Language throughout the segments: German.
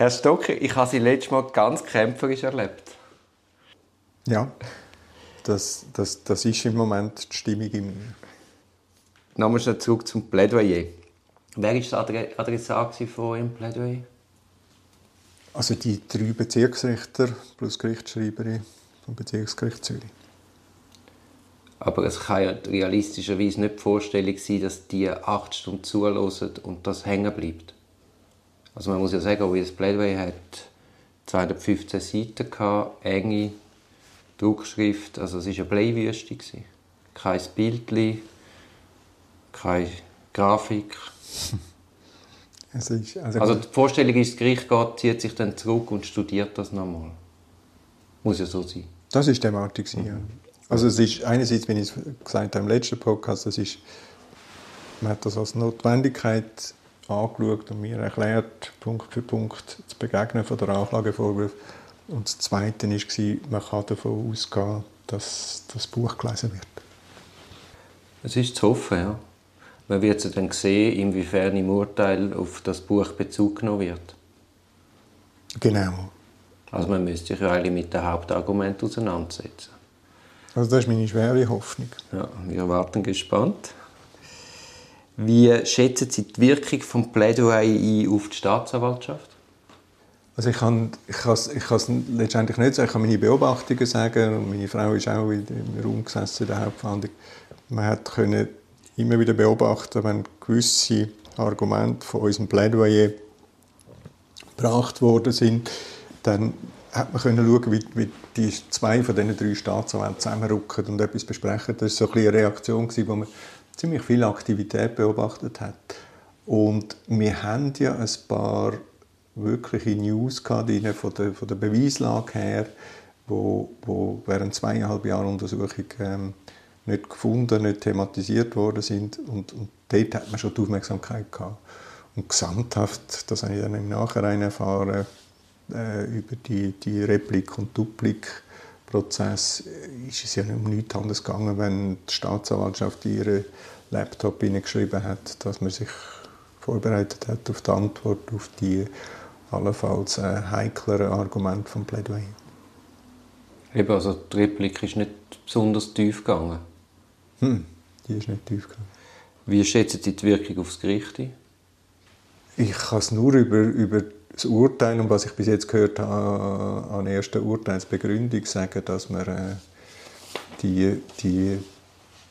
Herr Stocker, ich habe Sie letztes Mal ganz kämpferisch erlebt. Ja, das, das, das ist im Moment die Stimmung in mir. Nochmal schnell zurück zum Plädoyer. Wer war der Adressat von Ihrem Plädoyer? Also die drei Bezirksrichter plus Gerichtsschreiberin vom Bezirksgericht Zürich. Aber es kann ja realistischerweise nicht die Vorstellung sein, dass die acht Stunden zuhören und das hängen bleibt. Also man muss ja sagen, das Plädoyer hat 215 Seiten gehabt, enge Druckschrift, also es war eine Bleiwüste. Kein Bild, keine Grafik. Also, also, die Vorstellung ist, das Gericht geht, zieht sich dann zurück und studiert das nochmal. Muss ja so sein. Das ist die Erwartung, ja. Also es ist einerseits, wie ich es gesagt habe im letzten Podcast, das ist, man hat das als Notwendigkeit angeschaut und mir erklärt, Punkt für Punkt zu begegnen von der Anklagevorwurf. Und das Zweite war, man kann davon ausgehen, dass das Buch gelesen wird. Es ist zu hoffen, ja. Man wird dann sehen, inwiefern im Urteil auf das Buch Bezug genommen wird. Genau. Also man müsste sich ja eigentlich mit dem Hauptargument auseinandersetzen. Also das ist meine schwere Hoffnung. Ja, wir warten gespannt. Wie schätzen Sie die Wirkung des Plädoyer auf die Staatsanwaltschaft? Also ich kann, ich kann, ich kann letztendlich nicht sagen. Ich kann meine Beobachtungen sagen. Und meine Frau ist auch im Raum gesessen der Hauptverhandlung. Man hat können immer wieder beobachten, wenn gewisse Argumente von unserem Plädoyer gebracht worden sind, dann hat man können schauen, wie, wie die zwei von diesen drei Staatsanwälten zusammenrücken und etwas besprechen. Das war so ein eine Reaktion, wo man ziemlich viel Aktivität beobachtet hat. Und wir haben ja ein paar wirkliche News gehabt, von der, von der Beweislage her, wo, wo während zweieinhalb Jahren Untersuchung ähm, nicht gefunden, nicht thematisiert worden sind. Und, und dort hat man schon die Aufmerksamkeit gehabt. Und gesamthaft, das habe ich dann im Nachhinein erfahren, äh, über die, die Replik- und Duplik-Prozess, ist es ja um nichts anderes gegangen, wenn die Staatsanwaltschaft ihre Laptop hineingeschrieben hat, dass man sich vorbereitet hat auf die Antwort auf die allenfalls äh, heikleren Argumente vom Plädoyer. Eben, also die Replik ist nicht besonders tief gegangen. Hm, die ist nicht tief gegangen. Wie schätzen Sie die Wirkung aufs Gericht ein? Ich kann es nur über, über das Urteil und was ich bis jetzt gehört habe an erster Urteilsbegründung sagen, dass man äh, die, die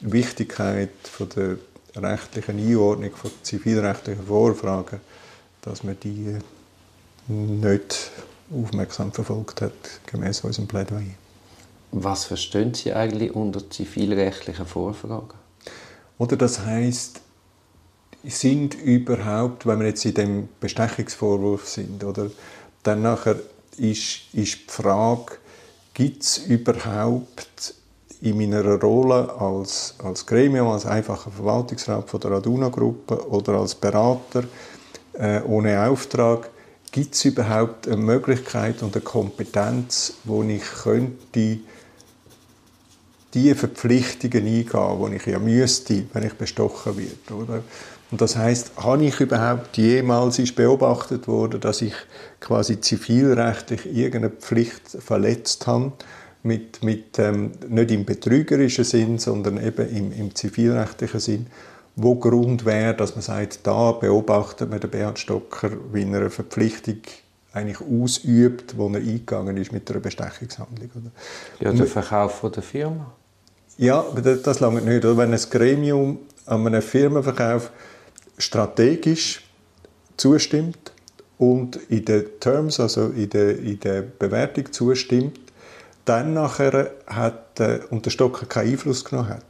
Wichtigkeit von der rechtlichen Einordnung von zivilrechtlichen Vorfragen, dass man die nicht aufmerksam verfolgt hat, gemäß unserem Plädoyer. Was verstehen Sie eigentlich unter zivilrechtlichen Vorfragen? Oder das heißt, sind überhaupt, wenn wir jetzt in dem Bestechungsvorwurf sind, oder? Dann nachher ist, ist die Frage, gibt es überhaupt in meiner Rolle als, als Gremium, als einfacher Verwaltungsrat von der Aduna-Gruppe oder als Berater äh, ohne Auftrag, gibt es überhaupt eine Möglichkeit und eine Kompetenz, wo ich könnte die Verpflichtungen eingehen, die ich ja müsste, wenn ich bestochen werde, oder? Und das heißt, habe ich überhaupt jemals ist beobachtet worden, dass ich quasi zivilrechtlich irgendeine Pflicht verletzt habe, mit, mit ähm, nicht im betrügerischen Sinn, sondern eben im, im zivilrechtlichen Sinn, wo Grund wäre, dass man sagt, da beobachtet man den Beat Stocker, wie er eine Verpflichtung eigentlich ausübt, wo er eingegangen ist mit einer Bestechungshandlung. Oder? Ja, der Verkauf von der Firma. Ja, das, das lange nicht. Oder? Wenn ein Gremium an einem Firmenverkauf strategisch zustimmt und in den Terms, also in der, in der Bewertung zustimmt, dann nachher hat, äh, und der Stocker keinen Einfluss genommen hat.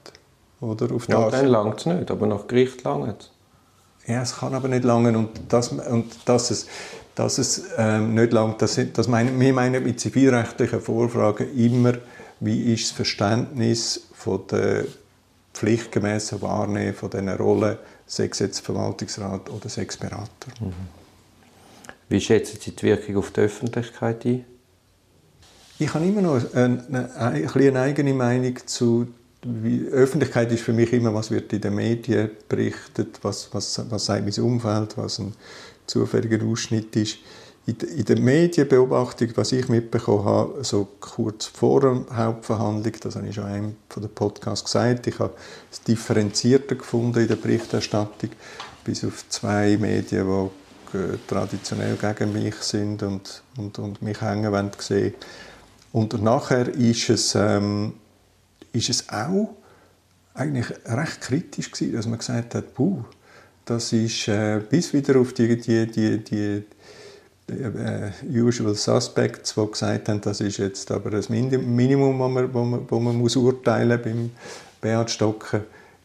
Oder, auf ja, dann langt es nicht, aber nach Gericht langt es. Ja, es kann aber nicht langen und, das, und dass es, dass es ähm, nicht langt, das, das meine, wir meinen mit zivilrechtlichen Vorfragen immer, wie ist das Verständnis von der pflichtgemäßen Wahrnehmen von diesen Rollen sechs jetzt Verwaltungsrat oder sechs Berater. Mhm. Wie schätzen Sie die Wirkung auf die Öffentlichkeit ein? Ich habe immer noch eine, eine, eine eigene Meinung zu wie, Öffentlichkeit ist für mich immer, was wird in den Medien berichtet, was, was, was sagt mein Umfeld, was ein zufälliger Ausschnitt ist. In der Medienbeobachtung, was ich mitbekommen habe, so kurz vor der Hauptverhandlung, das habe ich schon einem von der Podcast gesagt, ich habe es differenzierter gefunden in der Berichterstattung, bis auf zwei Medien, die traditionell gegen mich sind und, und, und mich hängen wollen sehen. Und nachher ist es, ähm, ist es auch eigentlich recht kritisch gewesen, dass man gesagt hat, puh, das ist äh, bis wieder auf die, die, die, die Usual Suspects, die gesagt haben, das ist jetzt aber das Minimum, das man, wo man, wo man muss urteilen beim Beat Stocker,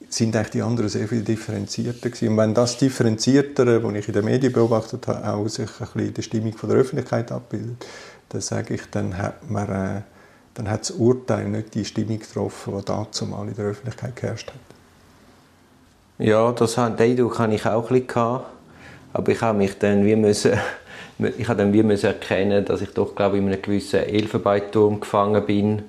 sind eigentlich die anderen sehr viel differenzierter gewesen. Und wenn das Differenziertere, das ich in den Medien beobachtet habe, auch sich ein bisschen in der Stimmung von der Öffentlichkeit abbildet, dann sage ich, dann hat man äh, dann hat das Urteil nicht die Stimmung getroffen, die dazu mal in der Öffentlichkeit geherrscht hat. Ja, das, den Eindruck hatte ich auch ein bisschen. Aber ich habe mich dann wie müssen, ich habe dann wie müssen erkennen, dass ich doch glaube in einem gewissen Elfenbeinturm gefangen bin,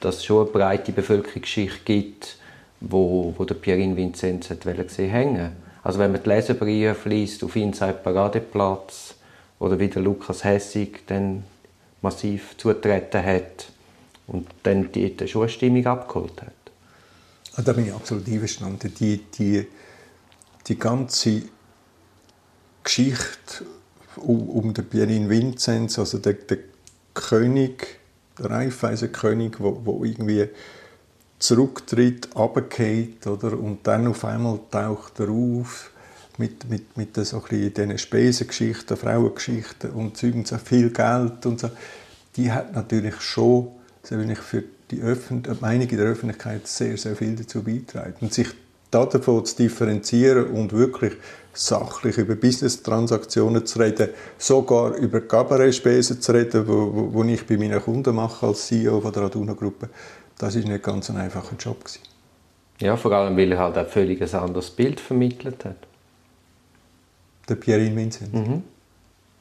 dass es schon eine breite Bevölkerungsschicht gibt, wo, wo der Pierin Vinzenz gesehen hängen Also wenn man die Leserbriefe liest auf Inside Paradeplatz oder wie der Lukas Hessig dann massiv zutreten hat und dann die, eine Stimmung abgeholt hat. Ah, da bin ich absolut einverstanden. Die, die, die ganze Geschichte um, um den Pierin Vinzenz, also der, der König, der Raiffeisen-König, wo, wo irgendwie zurücktritt, runtergeht, oder? und dann auf einmal taucht er auf mit, mit, mit so diesen Spesengeschichten, Frauengeschichten und Zeugen so viel Geld und so. Die hat natürlich schon für die, Öffentlich Meinung in der Öffentlichkeit sehr, sehr viel dazu beitragen. Und sich davon zu differenzieren und wirklich sachlich über Business-Transaktionen zu reden, sogar über Kabarettspesen zu reden, wo, wo, ich bei meinen Kunden mache als CEO von der Aduna-Gruppe, das ist nicht ganz ein einfacher Job gewesen. Ja, vor allem, weil er halt ein völlig anderes Bild vermittelt hat. Der Pierre Vincent? Mhm.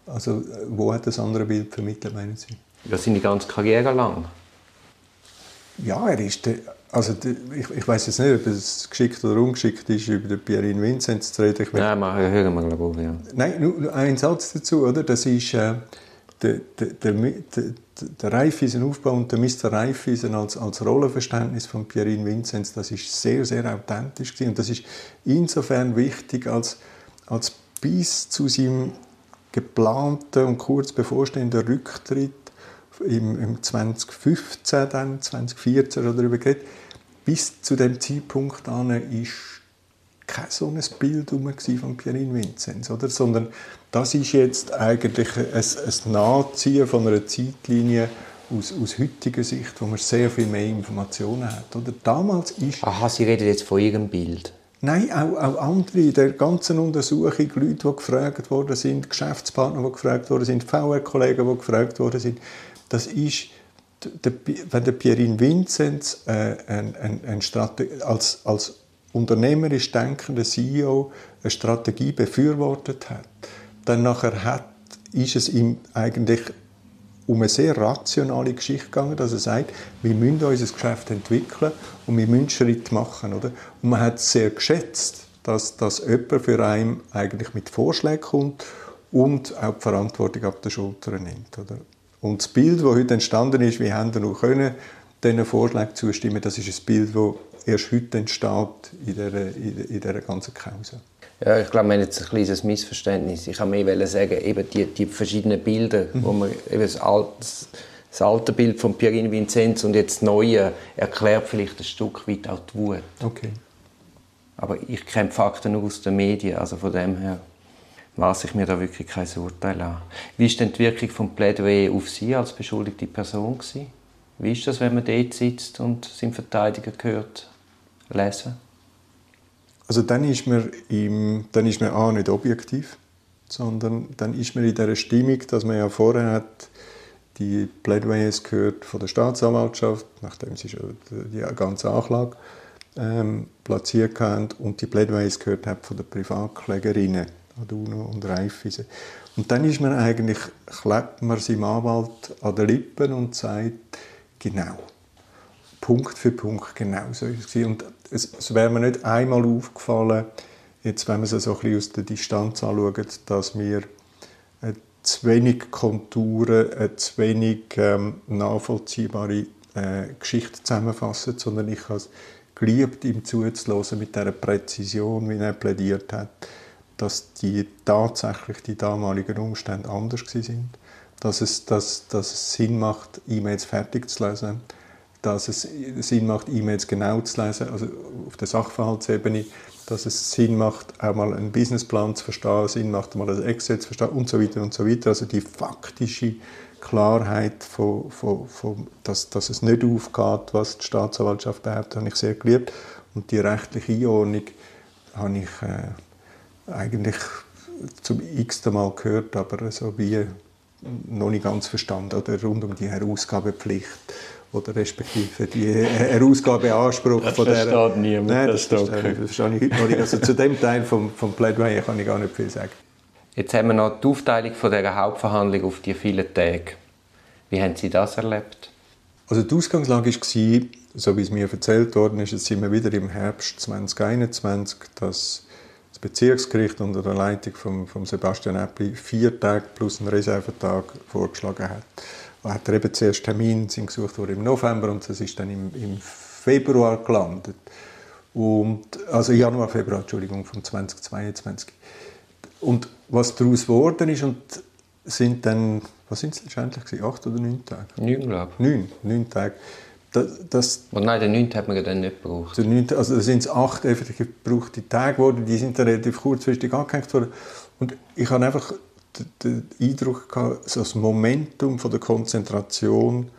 Also, wo hat das andere Bild vermittelt, meinen Sie? Ja, seine ganze Karriere lang. Ja, er ist der, also der, ich, ich weiß jetzt nicht, ob es geschickt oder ungeschickt ist, über den Pierin Vinzenz zu reden. Ich Nein, machen, hören wir glaube ich, ja. Nein, nur ein Satz dazu, oder? Das ist äh, der, der, der, der Raiffeisen-Aufbau und der Mr. Raiffeisen als, als Rollenverständnis von Pierin Vinzenz, das ist sehr, sehr authentisch gewesen. und das ist insofern wichtig, als, als bis zu seinem geplanten und kurz bevorstehenden Rücktritt im, im 2015, dann, 2014 oder darüber geredet. Bis zu dem Zeitpunkt an ist kein so ein Bild von Pierin Vinzenz, oder? sondern das ist jetzt eigentlich ein, ein Nachziehen von einer Zeitlinie aus, aus heutiger Sicht, wo man sehr viel mehr Informationen hat. Oder? Damals ist... Aha, Sie reden jetzt von Ihrem Bild? Nein, auch, auch andere in der ganzen Untersuchung, Leute, die gefragt worden sind, Geschäftspartner, die gefragt worden sind, VR-Kollegen, die gefragt worden sind, das ist, wenn der Pierin Vinzenz äh, ein, ein, ein als, als unternehmerisch denkender CEO eine Strategie befürwortet hat, dann nachher hat, ist es ihm eigentlich um eine sehr rationale Geschichte gegangen, dass er sagt, wir müssen unser Geschäft entwickeln und wir müssen Schritte machen. Oder? Und man hat sehr geschätzt, dass, dass jemand für einen eigentlich mit Vorschlägen kommt und auch die Verantwortung ab der Schulter nimmt. Oder? Und das Bild, das heute entstanden ist, wie haben wir noch können, diesen Vorschlag zustimmen, das ist ein Bild, das erst heute entsteht in dieser, in dieser ganzen Kause. Ja, ich glaube, wir haben jetzt ein kleines Missverständnis. Ich kann mehr sagen, eben die, die verschiedenen Bilder, mhm. wo man eben das, alte, das alte Bild von Pierin Vinzenz und jetzt das neue erklärt vielleicht ein Stück weit auch die Wut. Okay. Aber ich kenne Fakten nur aus den Medien, also von dem her maße ich mir da wirklich kein Urteil an. Wie ist denn die Wirkung von Plädoyer auf Sie als beschuldigte Person gewesen? Wie ist das, wenn man dort sitzt und seinen Verteidiger hört, lesen? Also dann ist man, im, dann ist man A, nicht objektiv, sondern dann ist man in der Stimmung, dass man ja vorher hat die Plädoyers gehört von der Staatsanwaltschaft, nachdem sie schon die ganze Anklage ähm, platziert haben, und die Plädoyers gehört hat von den Privatklägerinnen Aduno und Raiffeisen. Und dann ist man eigentlich, klebt man seinem Anwalt an den Lippen und sagt, genau, Punkt für Punkt genau so ist es. Und es, es wäre mir nicht einmal aufgefallen, jetzt wenn man es so ein bisschen aus der Distanz anschaut, dass wir äh, zu wenig Konturen, eine zu wenig ähm, nachvollziehbare äh, Geschichte zusammenfassen, sondern ich habe es geliebt, ihm zuzuhören mit der Präzision, wie er plädiert hat, dass die tatsächlich die damaligen Umstände anders sind, dass es, dass, dass es Sinn macht, E-Mails fertig zu lesen, dass es Sinn macht, E-Mails genau zu lesen, also auf der Sachverhaltsebene, dass es Sinn macht, auch mal einen Businessplan zu verstehen, Sinn macht, mal das Excel zu verstehen und so weiter und so weiter. Also die faktische Klarheit, von, von, von, dass, dass es nicht aufgeht, was die Staatsanwaltschaft behauptet, habe ich sehr geliebt. Und die rechtliche Einordnung habe ich äh, eigentlich zum x-ten Mal gehört, aber so wie noch nicht ganz verstanden. Oder rund um die Herausgabepflicht oder respektive die Herausgabeanspruch das von der... Das versteht niemand. Nein, das, das verstehe ich, das verstehe ich heute noch nicht. Also zu dem Teil vom, vom Plädoyer kann ich gar nicht viel sagen. Jetzt haben wir noch die Aufteilung von dieser Hauptverhandlung auf die vielen Tage. Wie haben Sie das erlebt? Also die Ausgangslage war, so wie es mir erzählt worden ist, jetzt sind wir wieder im Herbst 2021, dass das Bezirksgericht unter der Leitung von, von Sebastian Eppli vier Tage plus einen Reservetag vorgeschlagen hat hat er eben zuerst Termin sind gesucht worden im November und das ist dann im, im Februar gelandet. Und, also Januar, Februar, Entschuldigung, von 2022. Und was daraus geworden ist, und sind dann, was sind es letztendlich, acht oder neun Tage? Neun, glaube ich. Neun, neun Tage. Das, das, und nein, den neunten hat man dann nicht gebraucht. Der neunte, also da sind es acht effektiv gebrauchte Tage geworden, die sind dann relativ kurzfristig angehängt worden. Und ich habe einfach den Eindruck gehabt, so das Momentum von der Konzentration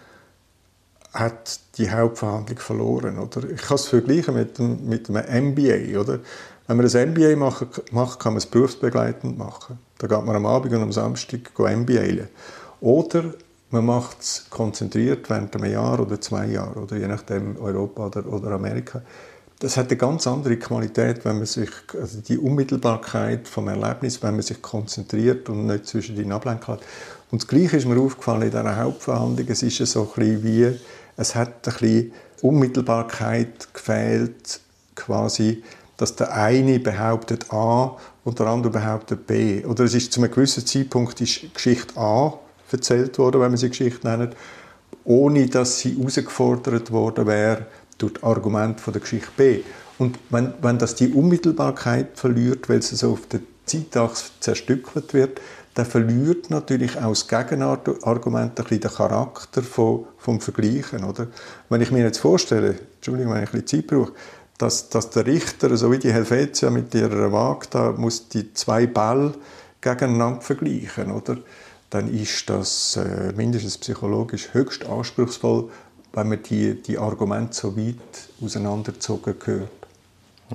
hat die Hauptverhandlung verloren. Oder? Ich kann es vergleichen mit, dem, mit einem MBA. Oder? Wenn man ein MBA macht, kann man es berufsbegleitend machen. Da geht man am Abend und am Samstag MBA. Oder man macht es konzentriert während einem Jahr oder zwei Jahren, oder je nachdem Europa oder, oder Amerika das hat eine ganz andere Qualität, wenn man sich, also die Unmittelbarkeit vom Erlebnis, wenn man sich konzentriert und nicht zwischen den Ablenkungen hat. Und das Gleiche ist mir aufgefallen in dieser Hauptverhandlung. Es ist so ein bisschen wie, es hat ein bisschen Unmittelbarkeit gefehlt, quasi, dass der eine behauptet A und der andere behauptet B. Oder es ist zu einem gewissen Zeitpunkt ist Geschichte A erzählt worden, wenn man sie Geschichte nennt, ohne dass sie herausgefordert worden wäre, durch Argument von der Geschichte B. Und wenn, wenn das die Unmittelbarkeit verliert, weil es so auf der Zeitachse zerstückelt wird, dann verliert natürlich auch das Gegenargument ein bisschen den Charakter von, vom Vergleichen. Oder? Wenn ich mir jetzt vorstelle, Entschuldigung, wenn ich ein bisschen Zeit brauche, dass, dass der Richter, so wie die Helvetia mit ihrer Waage, da muss die zwei Bälle gegeneinander vergleichen, oder? Dann ist das äh, mindestens psychologisch höchst anspruchsvoll, wenn man die, die Argumente so weit auseinandergezogen hört.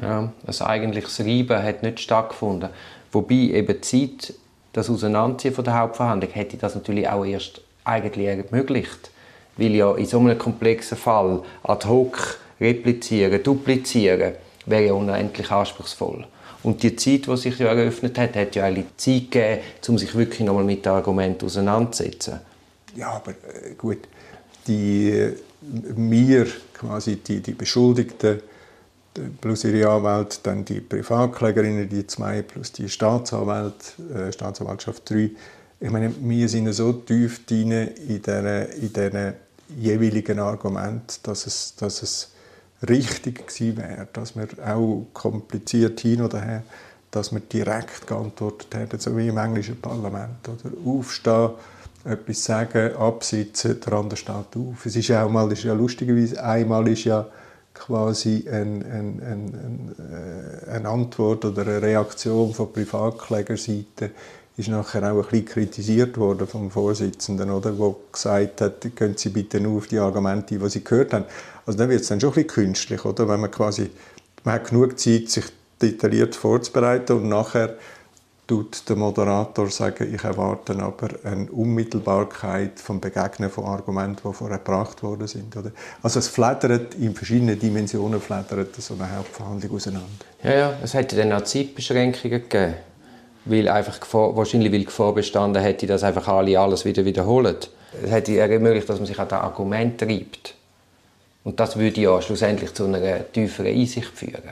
Ja, also eigentlich das Reiben hat nicht stattgefunden. Wobei eben Zeit, das Auseinanderziehen von der Hauptverhandlung, hätte das natürlich auch erst eigentlich ermöglicht. Weil ja in so einem komplexen Fall ad hoc replizieren, duplizieren, wäre ja unendlich anspruchsvoll. Und die Zeit, die sich ja eröffnet hat, hat ja eigentlich Zeit gegeben, um sich wirklich nochmal mit dem Argument auseinanderzusetzen. Ja, aber äh, gut, die mir quasi die, die Beschuldigten plus ihre Anwälte, dann die Privatklägerinnen, die zwei, plus die Staatsanwalt, äh, Staatsanwaltschaft 3. Ich meine, wir sind so tief drin in diesen jeweiligen Argument, dass es, dass es richtig gewesen wäre, dass wir auch kompliziert hin oder her, dass wir direkt geantwortet hätten, so wie im englischen Parlament. Oder aufstehen, etwas sagen, absitzen, der andere steht auf. Es ist ja auch mal, ist ja lustigerweise, einmal ist ja quasi ein, ein, ein, äh, eine Antwort oder eine Reaktion von Privatklägerseite ist nachher auch ein bisschen kritisiert worden vom Vorsitzenden, oder, wo gesagt hat, gehen Sie bitte nur auf die Argumente, die Sie gehört haben. Also dann wird es dann schon ein bisschen künstlich, oder, wenn man quasi, man hat genug Zeit, sich detailliert vorzubereiten und nachher tut der Moderator sagen, ich erwarte aber eine Unmittelbarkeit vom Begegnen von Argumenten, die vorher gebracht worden sind. Oder? Also es flattert in verschiedenen Dimensionen flattert so eine Hauptverhandlung auseinander. Ja, ja, es hätte dann auch Zeitbeschränkungen gegeben, weil einfach Gefahr, wahrscheinlich weil Gefahr bestanden hätte, dass einfach alle alles wieder wiederholen. Es hätte ermöglicht, dass man sich an das Argument treibt. Und das würde ja schlussendlich zu einer tieferen Einsicht führen.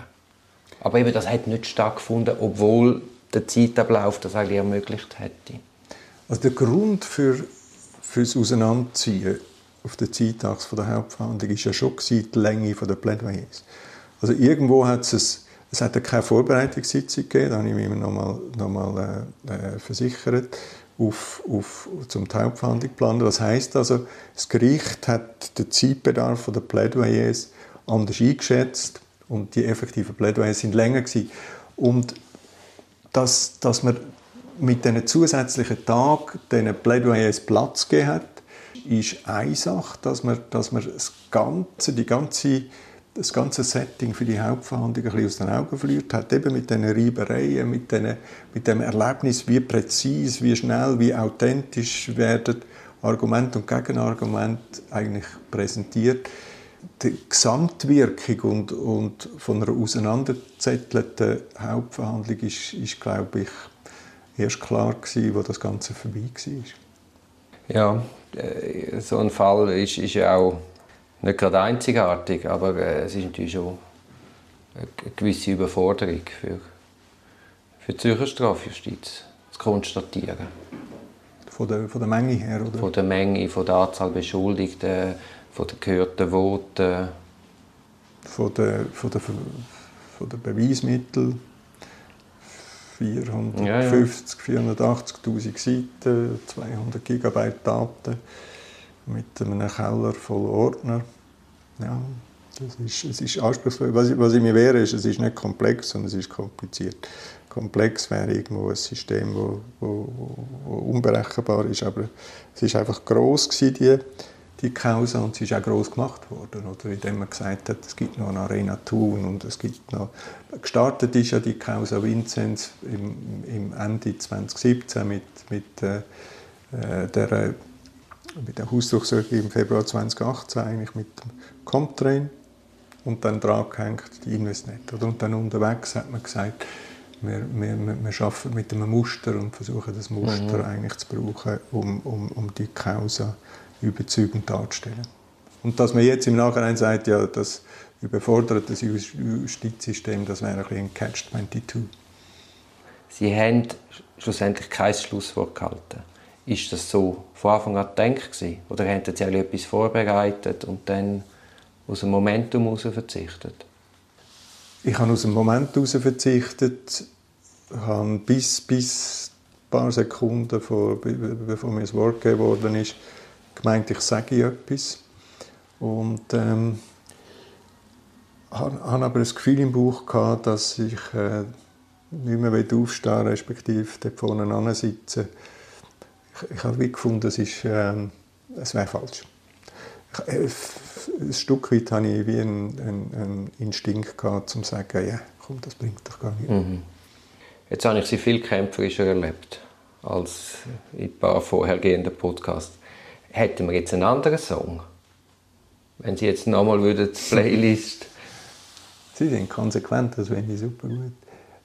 Aber eben, das hat nicht stattgefunden, obwohl der Zeitablauf das eigentlich ermöglicht hätte. Also der Grund für, für das Auseinanderziehen auf der Zeitachse der Hauptverhandlung war ja schon die Länge der Plädoyers. Also irgendwo hat es, es hat keine Vorbereitungssitzung gegeben, da habe ich mich nochmal noch mal, äh, äh, versichert, auf, auf, zum Hauptverhandlung planen. Das heißt also, das Gericht hat den Zeitbedarf der Plädoyers anders eingeschätzt und die effektiven Plädoyers sind länger gewesen. Und dass, dass man mit diesen zusätzlichen Tagen diesen Plädoyers Platz gegeben hat, ist eine Sache, dass man, dass man das ganze, die ganze, das ganze Setting für die Hauptverhandlung ein bisschen aus den Augen verliert hat, eben mit diesen Reibereien, mit, diesen, mit dem Erlebnis, wie präzise, wie schnell, wie authentisch werden Argument und Gegenargument eigentlich präsentiert. Die Gesamtwirkung und, und von einer auseinanderzettelten Hauptverhandlung ist, ist glaube ich, erst klar gewesen, wo das Ganze vorbei war. Ja, äh, so ein Fall ist, ist ja auch nicht gerade einzigartig, aber äh, es ist natürlich schon eine gewisse Überforderung für, für die Zürcher Strafjustiz zu konstatieren. Von der, von der Menge her, oder? Von der Menge, von der Anzahl Beschuldigten, von den gehörten Voten. Von der, von der, von der Beweismitteln. 450, ja, ja. 480.000 Seiten, 200 GB Daten mit einem Keller voll Ordner. Ja, das ist, es ist anspruchsvoll. Was, ich, was ich mir wehre, ist, es ist nicht komplex, sondern es ist kompliziert. Komplex wäre irgendwo ein System, das wo, wo, wo unberechenbar ist, aber es ist einfach gross gewesen, die die Causa und sie ist auch groß gemacht worden, oder indem man gesagt hat, es gibt noch eine Arena Thun und es gibt noch gestartet ist ja die Causa Vinzenz im, im Ende 2017 mit mit äh, äh der mit der Hausdurchsuchung im Februar 2018 eigentlich mit dem Comtrain und dann dran gehängt die Investnet. Und dann unterwegs hat man gesagt, wir, wir, wir arbeiten mit einem Muster und versuchen das Muster mhm. eigentlich zu brauchen, um, um, um die Causa überzeugend darzustellen. Und dass man jetzt im Nachhinein sagt, ja, das überfordert das Justizsystem, das wäre ein, ein Catch-22. Sie haben schlussendlich kein Schlusswort gehalten. Ist das so von Anfang an gedacht Oder haben Sie etwas vorbereitet und dann aus dem Momentum heraus verzichtet? Ich habe aus dem Moment heraus verzichtet, habe bis, bis ein paar Sekunden, vor, bevor mir das Wort gegeben ist, gemeint, ich sage etwas. Und ähm, habe aber das Gefühl im Bauch gehabt, dass ich äh, nicht mehr aufstehen respektive dort vorne sitzen. Ich, ich habe gefunden, es, ist, äh, es wäre falsch. Ich, äh, ein Stück weit hatte ich wie einen, einen, einen Instinkt gehabt, um zu sagen, ja, komm, das bringt doch gar nichts. Mhm. Jetzt habe ich Sie viel kämpferischer erlebt als in ein paar vorhergehenden Podcasts hätten wir jetzt einen anderen Song. Wenn Sie jetzt nochmal würden die Playlist... Sie sind konsequent, das finde ich super gut.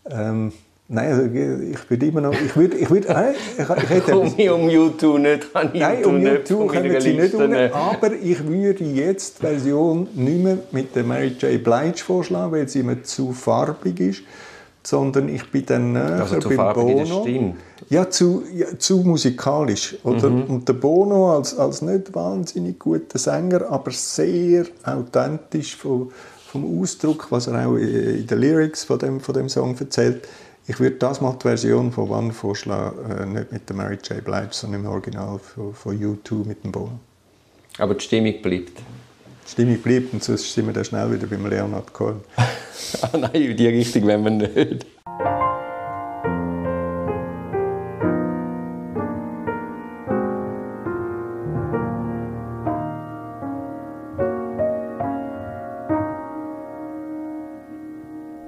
Ähm, nein, also ich würde immer noch... Ich würde... Ich würde äh, ich, ich hätte um, um YouTube nicht, kann Nein, um YouTube können Sie nicht unten, aber ich würde jetzt die Version nicht mehr mit der Mary J. Blige vorschlagen, weil sie mir zu farbig ist sondern ich bin dann näher also beim Bono. Ja, zu, ja, zu musikalisch. Oder? Mhm. Und der Bono als, als nicht wahnsinnig guter Sänger, aber sehr authentisch vom, vom Ausdruck, was er auch in den Lyrics von dem, von dem Song erzählt. Ich würde das mal die Version von One vorschlagen, äh, nicht mit der Mary J. Blige, sondern im Original von, von U2 mit dem Bono. Aber die Stimmung bleibt? Die Stimmung bleibt und sonst sind wir dann schnell wieder beim Leonard Cohen. ah, nein, in die Richtung wollen wir nicht.